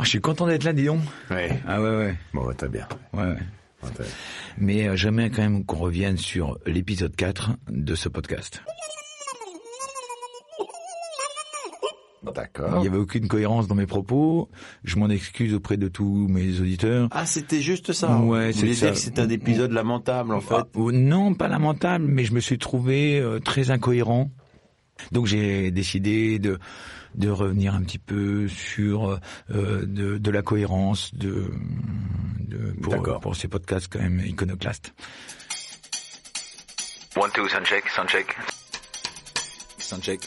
Oh, je suis content d'être là, dis donc. Ouais. Ah ouais, ouais. Bon, bah, très bien. ouais, ouais. Bon, très bien. Mais euh, j'aimerais quand même qu'on revienne sur l'épisode 4 de ce podcast. Il D'accord. n'y avait aucune cohérence dans mes propos. Je m'en excuse auprès de tous mes auditeurs. Ah, c'était juste ça. Ouais, Vous c'est voulez ça. dire que c'est un épisode lamentable, en fait. Ah, euh, non, pas lamentable, mais je me suis trouvé euh, très incohérent. Donc j'ai décidé de de revenir un petit peu sur euh, de, de la cohérence de, de pour, ces podcasts quand même iconoclastes. One, two, sound check, sound check. Soundcheck.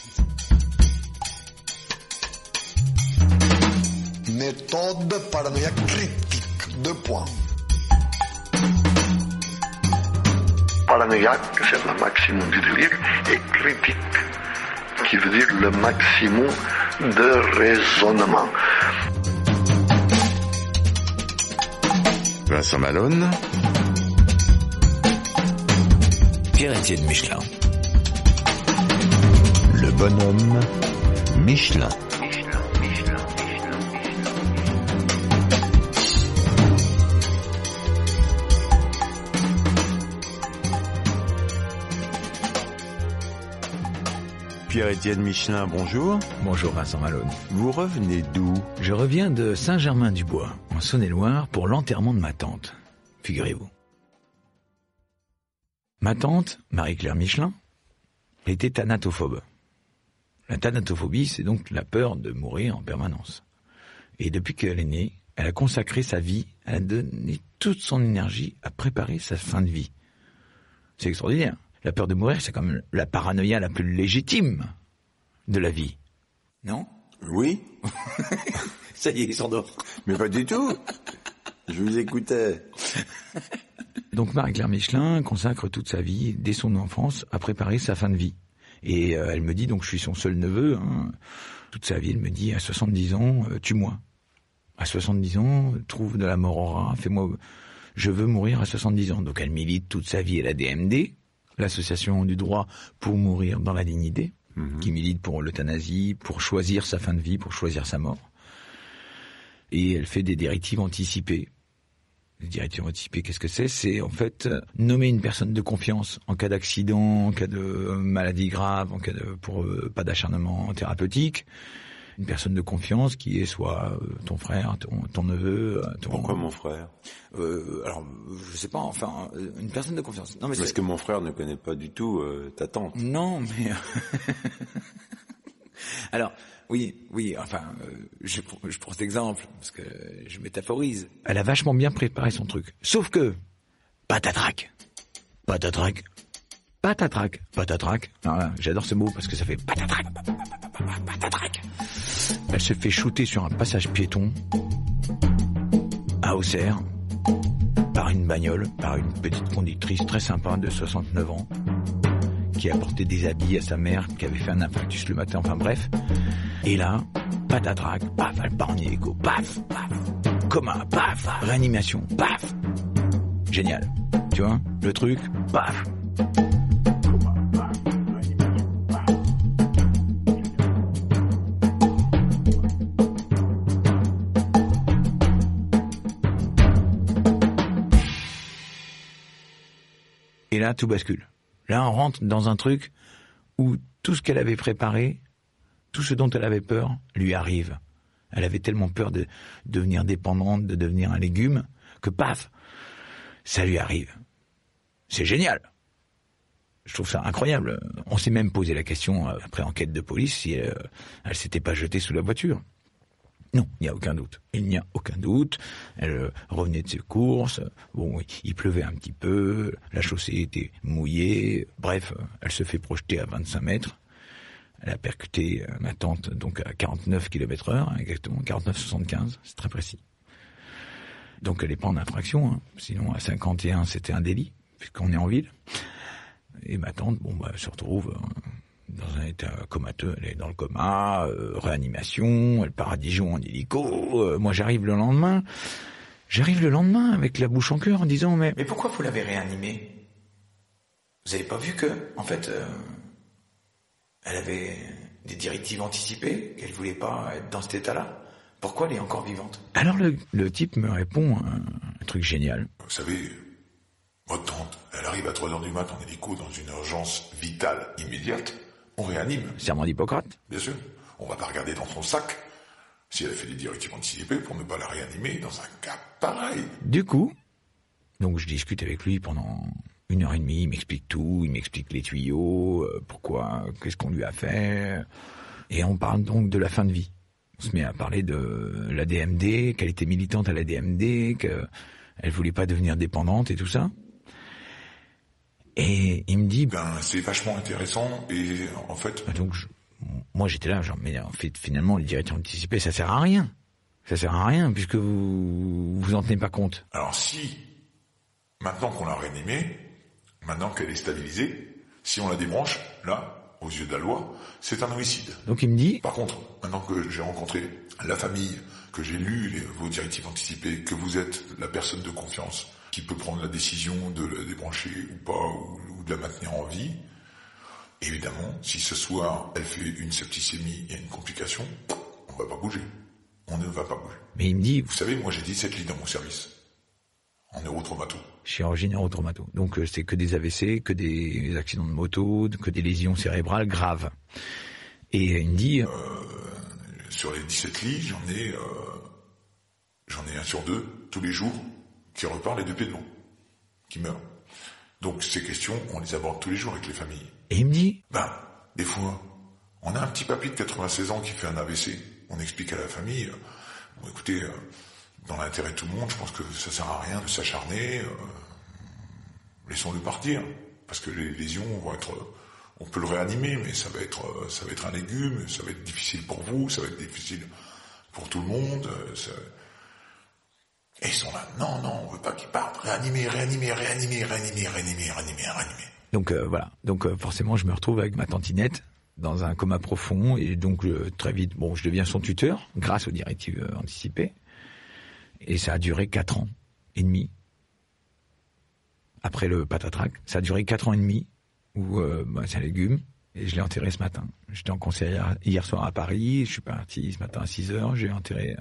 Méthode paranoïaque critique. Deux points. Paranoïaque, c'est le maximum du délire, et critique, qui veut dire le maximum de raisonnement. Vincent Malone. Pierre-Étienne Michelin. Le bonhomme Michelin. Pierre-Étienne Michelin, bonjour. Bonjour Vincent Malone. Vous revenez d'où? Je reviens de Saint-Germain-du-Bois, en Saône-et-Loire, pour l'enterrement de ma tante. Figurez-vous. Ma tante, Marie-Claire Michelin, était thanatophobe. La thanatophobie, c'est donc la peur de mourir en permanence. Et depuis qu'elle est née, elle a consacré sa vie, elle a donné toute son énergie à préparer sa fin de vie. C'est extraordinaire. La peur de mourir, c'est comme la paranoïa la plus légitime de la vie. Non Oui, Ça y est, il s'endort. mais pas du tout. Je vous écoutais. Donc Marie-Claire Michelin consacre toute sa vie, dès son enfance, à préparer sa fin de vie. Et euh, elle me dit, donc je suis son seul neveu, hein, toute sa vie, elle me dit, à 70 ans, euh, tue-moi. À 70 ans, trouve de la mort au rat, fais-moi... Je veux mourir à 70 ans. Donc elle milite toute sa vie à la DMD, l'association du droit pour mourir dans la dignité, qui milite pour l'euthanasie, pour choisir sa fin de vie, pour choisir sa mort. Et elle fait des directives anticipées les directives anticipées, qu'est-ce que c'est? C'est en fait nommer une personne de confiance en cas d'accident, en cas de maladie grave, en cas de pour euh, pas d'acharnement thérapeutique. Une personne de confiance qui est soit euh, ton frère, ton, ton neveu, euh, ton. Pourquoi mon frère? Euh, Alors, je sais pas. Enfin, euh, une personne de confiance. Non, mais Parce que mon frère ne connaît pas du tout euh, ta tante. non, mais alors oui, oui. Enfin, euh, je, prends- je prends cet exemple parce que je métaphorise. Elle a vachement bien préparé son truc. Sauf que patatrac, patatrac, patatrac, patatrac. Alors là, J'adore ce mot parce que ça fait patatrac, Elle se fait shooter sur un passage piéton à Auxerre par une bagnole, par une petite conductrice très sympa de 69 ans qui a apporté des habits à sa mère, qui avait fait un infarctus le matin, enfin bref. Et là, patatrac, paf, elle part en hélico, paf, paf, coma, paf, réanimation, paf. Génial. Tu vois, le truc, paf. Et là, tout bascule. Là, on rentre dans un truc où tout ce qu'elle avait préparé, tout ce dont elle avait peur, lui arrive. Elle avait tellement peur de devenir dépendante, de devenir un légume, que paf, ça lui arrive. C'est génial. Je trouve ça incroyable. On s'est même posé la question, euh, après enquête de police, si euh, elle s'était pas jetée sous la voiture. Non, il n'y a aucun doute. Il n'y a aucun doute. Elle euh, revenait de ses courses. Bon, il pleuvait un petit peu. La chaussée était mouillée. Bref, elle se fait projeter à 25 mètres. Elle a percuté euh, ma tante donc à 49 km heure, hein, exactement 49,75. C'est très précis. Donc elle n'est pas en infraction. hein. Sinon, à 51, c'était un délit, puisqu'on est en ville. Et ma tante, bon, bah, se retrouve euh, dans un état comateux. Elle est dans le coma, euh, réanimation, elle part à Dijon en hélico. Euh, moi, j'arrive le lendemain. J'arrive le lendemain avec la bouche en cœur en disant mais mais pourquoi vous l'avez réanimée? Vous avez pas vu que en fait euh, elle avait des directives anticipées qu'elle voulait pas être dans cet état-là? Pourquoi elle est encore vivante? Alors le, le type me répond un, un truc génial. Vous savez, votre tante, elle arrive à 3 heures du mat en hélico dans une urgence vitale immédiate. On réanime, Serment d'Hippocrate. bien sûr. On va pas regarder dans son sac si elle a fait des directives anticipées pour ne pas la réanimer dans un cas pareil. Du coup, donc je discute avec lui pendant une heure et demie, il m'explique tout, il m'explique les tuyaux, euh, pourquoi, qu'est-ce qu'on lui a fait, et on parle donc de la fin de vie. On se met à parler de la DMD, qu'elle était militante à la DMD, qu'elle voulait pas devenir dépendante et tout ça. Et il me dit, Ben, c'est vachement intéressant et en fait, bah donc je- moi j'étais là, genre, mais en fait finalement les directives anticipées ça sert à rien. Ça sert à rien puisque vous vous en tenez pas compte. alors si, maintenant qu'on l'a réanimée, maintenant qu'elle est stabilisée, si on la débranche, là, aux yeux de la loi, c'est un homicide. Donc il me dit, Par contre, maintenant que j'ai rencontré la famille, que j'ai lu les- vos directives anticipées, que vous êtes la personne de confiance qui peut prendre la décision de la débrancher ou pas, ou, ou de la maintenir en vie, évidemment, si ce soir elle fait une septicémie et une complication, on va pas bouger. On ne va pas bouger. mais il me dit, Vous savez, moi j'ai 17 lits dans mon service. En neurotraumato. chirurgie neurotraumato. Donc euh, c'est que des AVC, que des accidents de moto, que des lésions cérébrales graves. Et il me dit, euh, Sur les 17 lits, j'en ai, euh, j'en ai un sur deux, tous les jours, qui repart les deux pieds devant, qui meurt. Donc ces questions, on les aborde tous les jours avec les familles. et il me dit, Ben, des fois, on a un petit papy de 96 ans qui fait un AVC. On explique à la famille, euh, bon écoutez, euh, dans l'intérêt de tout le monde, je pense que ça sert à rien de s'acharner. euh, Laissons-le partir, parce que les lésions vont être, on peut le réanimer, mais ça va être, ça va être un légume, ça va être difficile pour vous, ça va être difficile pour tout le monde. ça- Et ils sont là, non, non, on veut pas qu'ils partent. Réanimer, réanimer, réanimer, réanimer, réanimer, réanimer, réanimer. donc euh, voilà. Donc euh, forcément je me retrouve avec ma tantinette dans un coma profond et donc euh, très vite, bon, je deviens son tuteur grâce aux directives anticipées. Et ça a duré quatre ans et demi. Après le patatrac, ça a duré quatre ans et demi où bah, c'est un légume et je l'ai enterré ce matin. J'étais en concert hier, soir à Paris, je suis parti ce matin à 6 heures, j'ai enterré,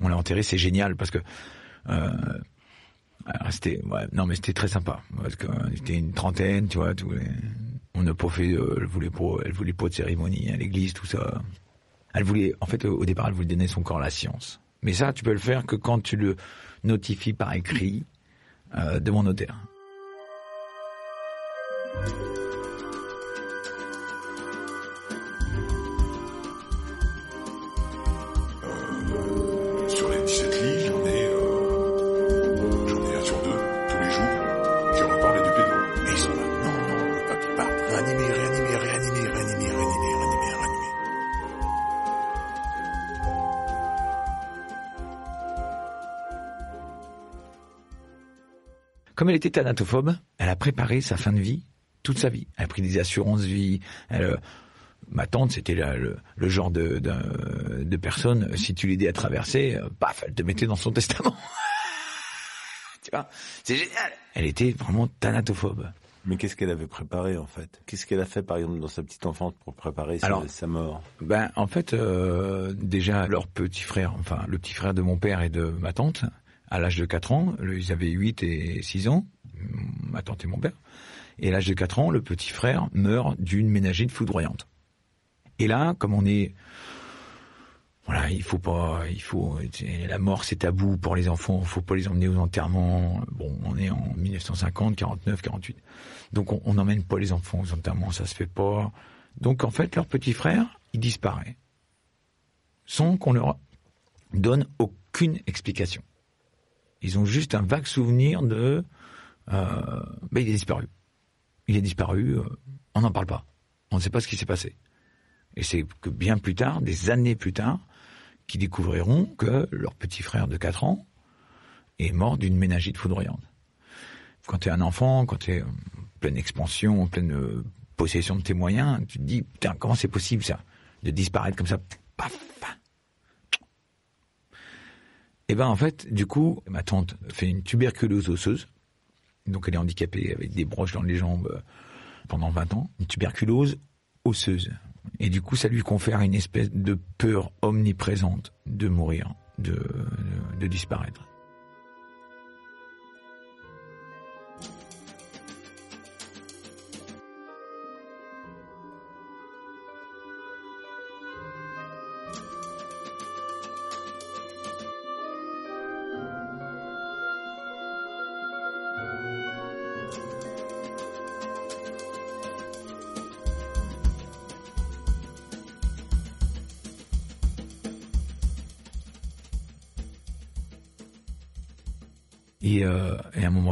on l'a enterré, c'est génial parce que euh, c'était non mais c'était très sympa parce que euh, c'était une trentaine, tu vois, on n'a pas euh, elle voulait pas, elle voulait pas de cérémonie à l'église, tout ça. Elle voulait, en fait, au départ, elle voulait donner son corps à la science. Mais ça, tu peux le faire que quand tu le notifies par écrit de mon notaire. Comme elle était thanatophobe, elle a préparé sa fin de vie toute sa vie. Elle a pris des assurances vie. Elle, euh, ma tante, c'était le, le genre de, de, de personne, si tu l'aidais à traverser, euh, paf, elle te mettait dans son testament. tu vois, c'est génial. Elle était vraiment thanatophobe. Mais qu'est-ce qu'elle avait préparé en fait? Qu'est-ce qu'elle a fait par exemple dans sa petite enfance pour préparer sa, mort? Ben, en fait, euh, déjà, leur petit frère, enfin, le petit frère de mon père et de ma tante, à l'âge de 4 ans, ils avaient 8 et 6 ans, ma tante et mon père, et à l'âge de 4 ans, le petit frère meurt d'une ménagite foudroyante. Et là, comme on est... Voilà, il faut pas, il faut, la mort c'est tabou pour les enfants, faut pas les emmener aux enterrements. Bon, on est en 1950, 49, 48. Donc on, on n'emmène pas les enfants aux enterrements, ça se fait pas. Donc en fait, leur petit frère, il disparaît. Sans qu'on leur donne aucune explication. Ils ont juste un vague souvenir de... Euh, ben, il est disparu. Il est disparu, euh, on n'en parle pas. On ne sait pas ce qui s'est passé. Et c'est que bien plus tard, des années plus tard, qu'ils découvriront que leur petit frère de 4 ans est mort d'une ménagite foudroyante. Quand tu es un enfant, quand tu es en pleine expansion, en pleine euh, possession de tes moyens, tu te dis, putain, comment c'est possible ça De disparaître comme ça, paf Et ben en fait, du coup, ma tante fait une tuberculose osseuse, donc elle est handicapée avec des broches dans les jambes euh, pendant 20 ans, une tuberculose osseuse. Et du coup, ça lui confère une espèce de peur omniprésente de mourir, de, de disparaître.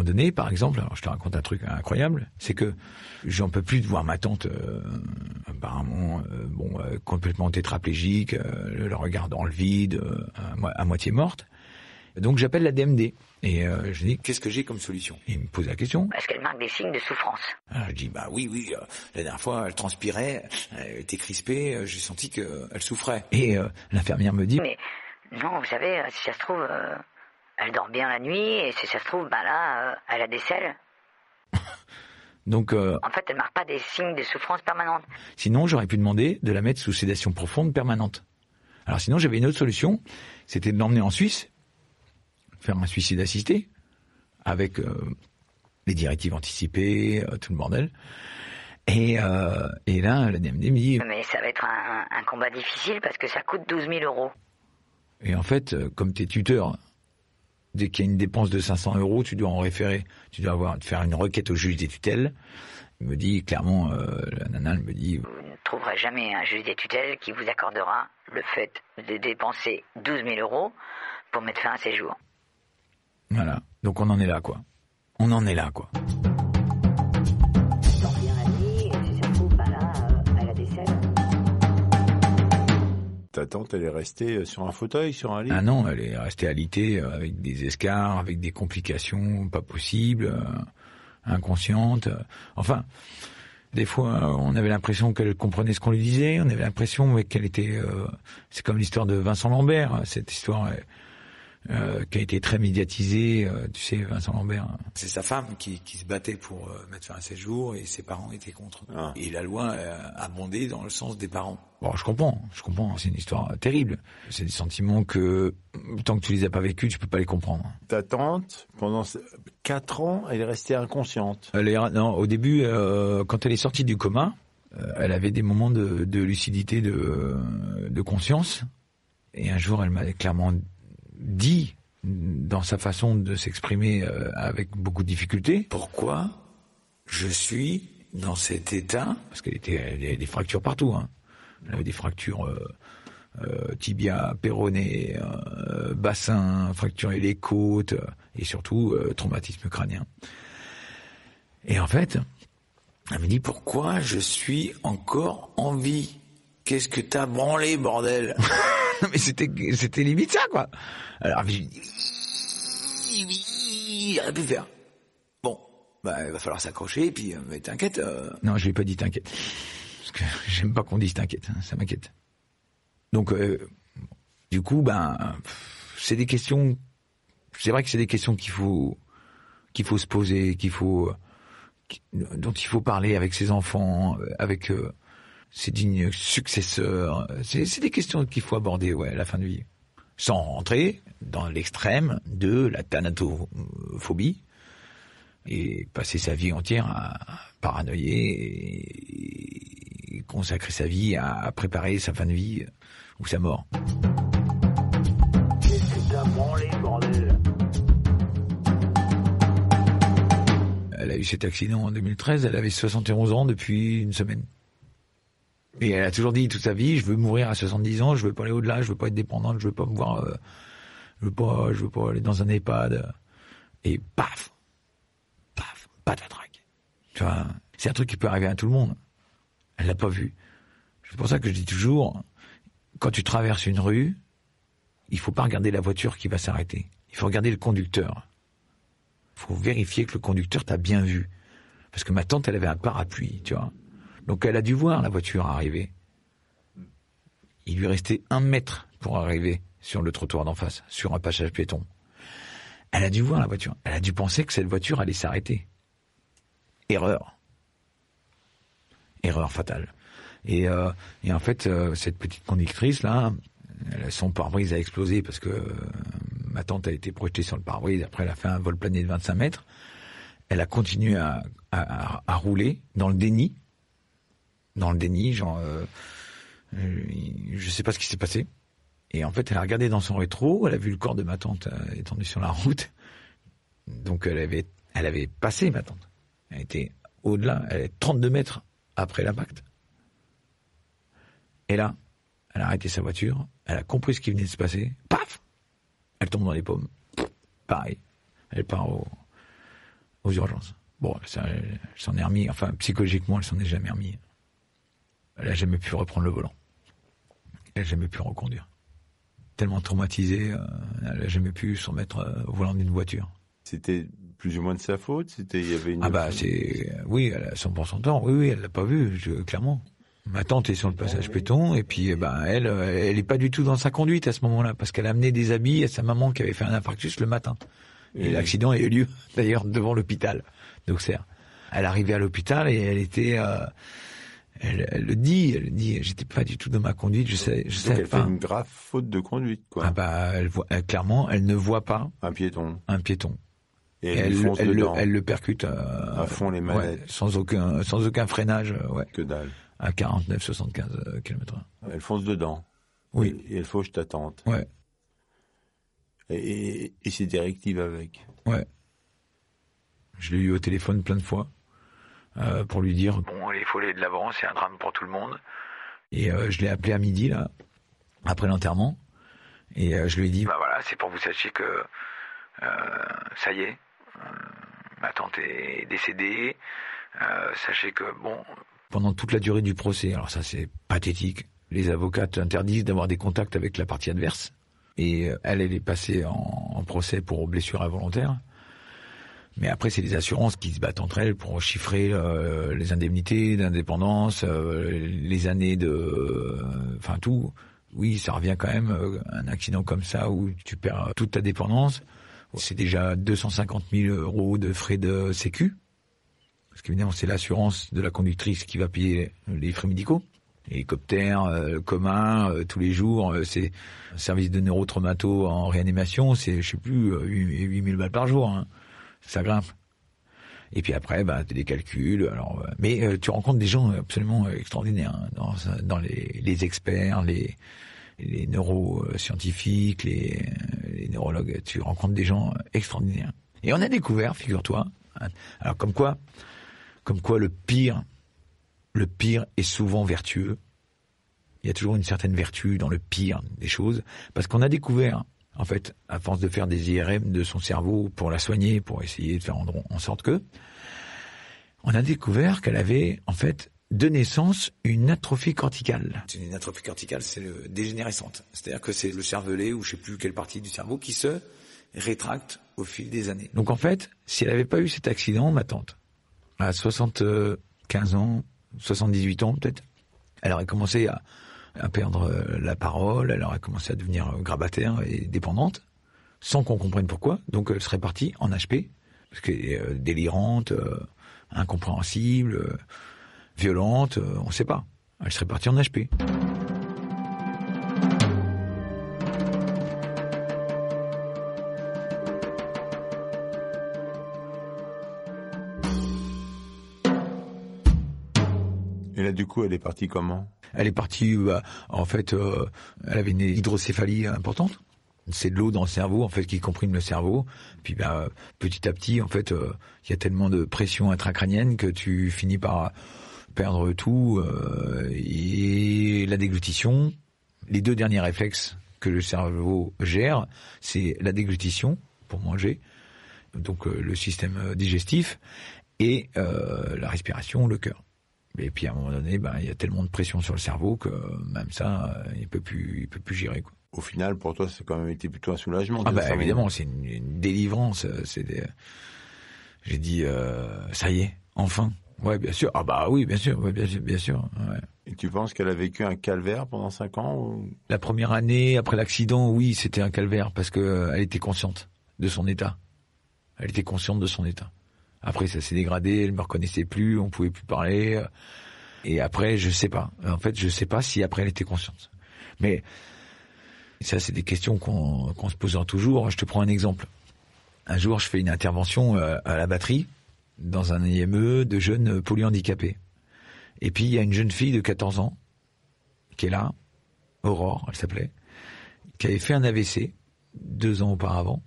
Donné, par exemple, alors je te raconte un truc incroyable, c'est que j'en peux plus de voir ma tante, euh, apparemment, euh, bon, euh, complètement tétraplégique, euh, le regard dans le vide, à, à, moitié morte. Donc j'appelle la DMD et je dis qu'est-ce que j'ai comme solution? Il me pose la question. Est-ce qu'elle marque des signes de souffrance? Alors, Je dis bah oui oui. la dernière fois elle transpirait, elle était crispée, j'ai senti qu'elle souffrait. Et l'infirmière me dit. Mais non, vous savez, si ça se trouve elle dort bien la nuit et si ça se trouve, ben là, euh, elle a des selles. Donc, euh, en fait, elle marque pas des signes de souffrance permanente. Sinon, j'aurais pu demander de la mettre sous sédation profonde permanente. Alors sinon, j'avais une autre solution, c'était de l'emmener en Suisse, faire un suicide assisté, avec euh, les directives anticipées, euh, tout le bordel. Et, et là, la DMD me dit... Mais ça va être un, un combat difficile parce que ça coûte 12 000 euros. Et en fait, comme t'es tuteur, dès qu'il y a une dépense de 500 euros, tu dois en référer, tu dois avoir faire une requête au juge des tutelles. Il me dit clairement, euh, la nana elle me dit... Vous ne trouverez jamais un juge des tutelles qui vous accordera le fait de dépenser 12 000 euros pour mettre fin à ses jours. Voilà, donc on en est là quoi. On en est là quoi. Ta tante, elle est restée sur un fauteuil, sur un lit? Ah non, elle est restée alitée avec des escarres, avec des complications pas possibles, euh, inconsciente. Enfin, des fois, on avait l'impression qu'elle comprenait ce qu'on lui disait. On avait l'impression qu'elle était. Euh, c'est comme l'histoire de Vincent Lambert. Cette histoire euh, qui a été très médiatisée. Euh, tu sais, Vincent Lambert. C'est sa femme qui, qui se battait pour euh, mettre fin à ses jours et ses parents étaient contre. Ah. Et la loi a bondé dans le sens des parents. Bon, je comprends, je comprends. C'est une histoire terrible. C'est des sentiments que tant que tu les as pas vécus, tu peux pas les comprendre. Ta tante, pendant quatre ans, elle est restée inconsciente. Elle est, non, au début, euh, quand elle est sortie du coma, euh, elle avait des moments de, de lucidité, de, de conscience. Et un jour, elle m'a clairement dit, dans sa façon de s'exprimer euh, avec beaucoup de difficulté, pourquoi je suis dans cet état, parce qu'elle était, elle avait des fractures partout, hein. Elle avait des fractures euh, euh, tibia, péroné, euh, bassin, fracturé les côtes euh, et surtout euh, traumatisme crânien. Et en fait, elle me dit pourquoi je suis encore en vie? Qu'est-ce que t'as branlé, bordel? Mais c'était c'était limite ça, quoi. Alors je dis oui, rien pu faire. Bon, bah il va falloir s'accrocher, puis mais t'inquiète. Euh... Non, je lui ai pas dit t'inquiète parce que j'aime pas qu'on dise t'inquiète, hein, ça m'inquiète. Donc, euh, du coup, ben, c'est des questions. C'est vrai que c'est des questions qu'il faut qu'il faut se poser, qu'il faut dont il faut parler avec ses enfants, avec euh, ses dignes successeurs. C'est des questions qu'il faut aborder, ouais, à la fin de vie, sans rentrer dans l'extrême de la thanatophobie et passer sa vie entière à paranoïer et consacrer sa vie à préparer sa fin de vie ou sa mort. Elle a eu cet accident en 2013, elle avait 71 ans depuis une semaine. Et elle a toujours dit toute sa vie, je veux mourir à 70 ans, je veux pas aller au-delà, je veux pas être dépendante, je veux pas me voir, euh, je veux pas, je veux pas aller dans un EHPAD. Et paf, paf, patatrac. Tu vois, c'est un truc qui peut arriver à tout le monde. Elle l'a pas vu. C'est pour ça que je dis toujours, quand tu traverses une rue, il faut pas regarder la voiture qui va s'arrêter. Il faut regarder le conducteur. Il faut vérifier que le conducteur t'a bien vu. Parce que ma tante, elle avait un parapluie, tu vois. Donc elle a dû voir la voiture arriver. Il lui restait un mètre pour arriver sur le trottoir d'en face, sur un passage piéton. Elle a dû voir la voiture. Elle a dû penser que cette voiture allait s'arrêter. Erreur. Erreur fatale. Et, euh, en fait, euh, cette petite conductrice là, son pare-brise a explosé parce que euh, ma tante a été projetée sur le pare-brise. Après, elle a fait un vol plané de 25 mètres. Elle a continué à rouler dans le déni, dans le déni, genre, euh, euh, je sais pas ce qui s'est passé. Et en fait, elle a regardé dans son rétro, elle a vu le corps de ma tante euh, étendu sur la route. Donc elle avait, elle avait passé ma tante. Elle était au-delà, elle est 32 mètres après l'impact. Et là, elle a arrêté sa voiture, elle a compris ce qui venait de se passer, paf Elle tombe dans les pommes. Pareil, elle part au- aux urgences. Bon, elle s'en est remis, enfin psychologiquement, elle s'en est jamais remis. Elle a jamais pu reprendre le volant. Elle a jamais pu reconduire. Tellement traumatisée, euh, elle a jamais pu se remettre euh, au volant d'une voiture. C'était plus ou moins de sa faute? C'était il y avait une Ah bah c'est oui, elle a 100% tort. Oui oui, elle l'a pas vu, je- clairement. Ma tante est sur le passage péton et puis eh ben elle, euh, elle est pas du tout dans sa conduite à ce moment-là parce qu'elle a amené des habits à sa maman qui avait fait un infarctus le matin. Et Et- l'accident a eu lieu d'ailleurs devant l'hôpital d'Auxerre. Elle arrivait à l'hôpital et elle était, euh, elle, elle le dit, elle dit, j'étais pas du tout dans ma conduite, je sais, je Donc sais elle fait pas. une grave faute de conduite, quoi. Ah bah elle voit, elle- clairement, elle ne voit pas Un piéton. un piéton. Et Et elle, lui fonce le, elle le percute euh, À fond les ouais, manettes. sans aucun, sans aucun freinage, euh, ouais, Que dalle. à 49, 75 km/h. Elle fonce dedans. Oui, Et, elle fauche ta tante. ouais, Et, et, et c'est directive avec. ouais. Je l'ai eu au téléphone plein de fois euh, pour lui dire bon, il faut aller de l'avant, c'est un drame pour tout le monde. Et euh, je l'ai appelé à midi là, après l'enterrement, et euh, je lui ai dit bah voilà, c'est pour vous sachiez que ça y est, ma tante est décédée. Sachez que bon, pendant toute la durée du procès, alors ça c'est pathétique. Les avocats interdisent d'avoir des contacts avec la partie adverse. Et elle, elle est passée en, en procès pour blessure involontaire. Mais après, c'est les assurances qui se battent entre elles pour chiffrer euh, les indemnités d'indépendance, euh, les années de, euh, enfin tout. Oui, ça revient quand même euh, un accident comme ça où tu perds toute ta dépendance. C'est déjà 250 000 euros de frais de sécu, parce qu'évidemment c'est l'assurance de la conductrice qui va payer les frais médicaux. Hélicoptère, euh, commun, euh, tous les jours, euh, c'est service de neurotraumato en réanimation, c'est je sais plus euh, 8000 balles par jour. Hein ça grimpe. Et puis après, bah, tu des calculs. Alors, euh, mais euh, tu rencontres des gens absolument extraordinaires hein, dans, dans les, les experts, les, les neuroscientifiques, les, les neurologues. Tu rencontres des gens extraordinaires. Et on a découvert, figure-toi, hein, alors comme quoi, comme quoi le pire, le pire est souvent vertueux. Il y a toujours une certaine vertu dans le pire des choses, parce qu'on a découvert en fait, à force de faire des IRM de son cerveau pour la soigner, pour essayer de faire en, en sorte que, on a découvert qu'elle avait, en fait, de naissance, une atrophie corticale. C'est une atrophie corticale, c'est le dégénérescente. C'est-à-dire que c'est le cervelet, ou je sais plus quelle partie du cerveau, qui se rétracte au fil des années. Donc en fait, si elle n'avait pas eu cet accident, ma tante, à 75 ans, 78 ans peut-être, elle aurait commencé à, à perdre euh, la parole, elle aurait commencé à devenir euh, grabataire et dépendante, sans qu'on comprenne pourquoi. Donc elle serait partie en HP, parce qu'elle est euh, délirante, incompréhensible, violente, on ne sait pas. Elle serait partie en HP. Du coup, elle est partie comment? Elle est partie, bah, en fait, euh, elle avait une hydrocéphalie importante. C'est de l'eau dans le cerveau, en fait, qui comprime le cerveau. Puis, bah, petit à petit, en fait, euh, il y a tellement de pression intracrânienne que tu finis par perdre tout. et la déglutition, les deux derniers réflexes que le cerveau gère, c'est la déglutition pour manger, donc le système digestif, et la respiration, le cœur. Et puis à un moment donné, ben il y a tellement de pression sur le cerveau que même ça, euh, il peut plus, il peut plus gérer quoi. Au final, pour toi, c'est quand même été plutôt un soulagement. Ah bah évidemment, c'est une, une délivrance. euh, C'est des... j'ai dit euh, ça y est, enfin. Ouais, bien sûr. Ah bah oui, bien sûr, ouais, bien sûr, bien sûr. ouais. Et tu penses qu'elle a vécu un calvaire pendant cinq ans ou... La première année après l'accident, oui, c'était un calvaire parce que elle était consciente de son état. Elle était consciente de son état. Après, ça s'est dégradé, elle me reconnaissait plus, on pouvait plus parler. Et après, je sais pas. En fait, je sais pas si après elle était consciente. Mais ça, c'est des questions qu'on qu'on se posera toujours. Je te prends un exemple. Un jour, je fais une intervention euh, à la batterie dans un IME de jeunes polyhandicapés. Et puis, il y a une jeune fille de 14 ans qui est là, Aurore, elle s'appelait, qui avait fait un AVC deux ans auparavant.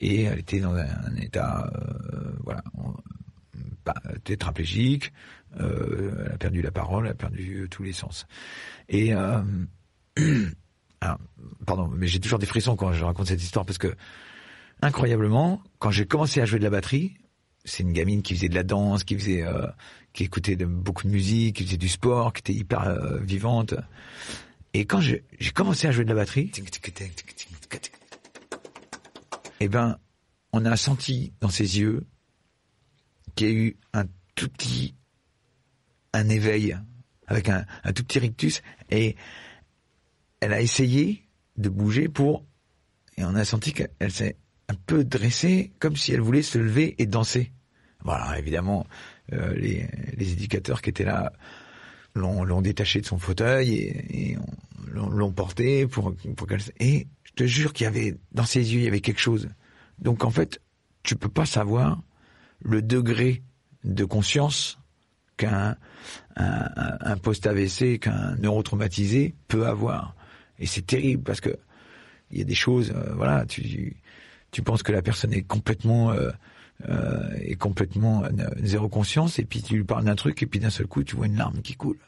Et elle était dans un, état, euh, voilà, pas tétraplégique. Euh, elle a perdu la parole, elle a perdu tous les sens. Et euh, alors, pardon, mais j'ai toujours des frissons quand je raconte cette histoire parce que incroyablement, quand j'ai commencé à jouer de la batterie, c'est une gamine qui faisait de la danse, qui faisait, euh, qui écoutait beaucoup de musique, qui faisait du sport, qui était hyper euh, vivante. Et quand j'ai commencé à jouer de la batterie, eh ben, on a senti dans ses yeux qu'il y a eu un tout petit, un éveil avec un, un tout petit rictus et elle a essayé de bouger pour, et on a senti qu'elle s'est un peu dressée comme si elle voulait se lever et danser. Voilà, évidemment, euh, les, les éducateurs qui étaient là l'ont détaché de son fauteuil et, et on- l'ont porté pour, pour qu'elle... Et te jure qu'il y avait, dans ses yeux, il y avait quelque chose. Donc en fait, tu peux pas savoir le degré de conscience qu'un un, un post-AVC, qu'un neurotraumatisé peut avoir. Et c'est terrible parce que il y a des choses, euh, voilà, tu, tu penses que la personne est complètement, euh, euh, est complètement euh, zéro conscience, et puis tu lui parles d'un truc, et puis d'un seul coup, tu vois une larme qui coule.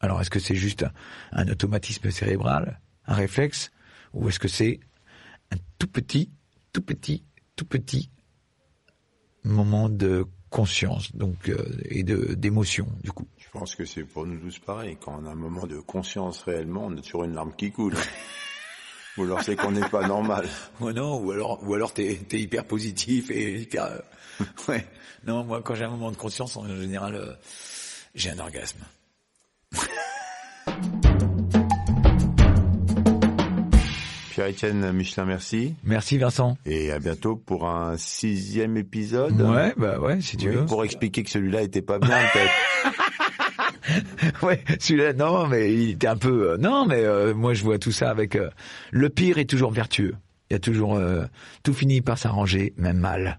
Alors, est-ce que c'est juste un automatisme cérébral, un réflexe, ou est-ce que c'est un tout petit, tout petit, tout petit moment de conscience, donc euh, et de d'émotion, du coup? Je pense que c'est pour nous tous pareil. Quand on a un moment de conscience réellement, on a toujours une larme qui coule. Ou alors c'est qu'on n'est pas normal. Ouais, non, ou alors, ou alors t'es, t'es hyper positif et hyper, ouais. Non, moi, quand j'ai un moment de conscience, en général, euh, j'ai un orgasme. Pierre-Etienne Michelin, merci. Merci, Vincent. Et à bientôt pour un sixième épisode. Ouais, bah ouais, si tu Oui, veux. pour expliquer que celui-là était pas bien, peut-être. Ouais, celui-là, non, mais il était un peu, euh, non, mais euh, moi, je vois tout ça avec, euh, le pire est toujours vertueux. Il y a toujours, tout finit par s'arranger, même mal.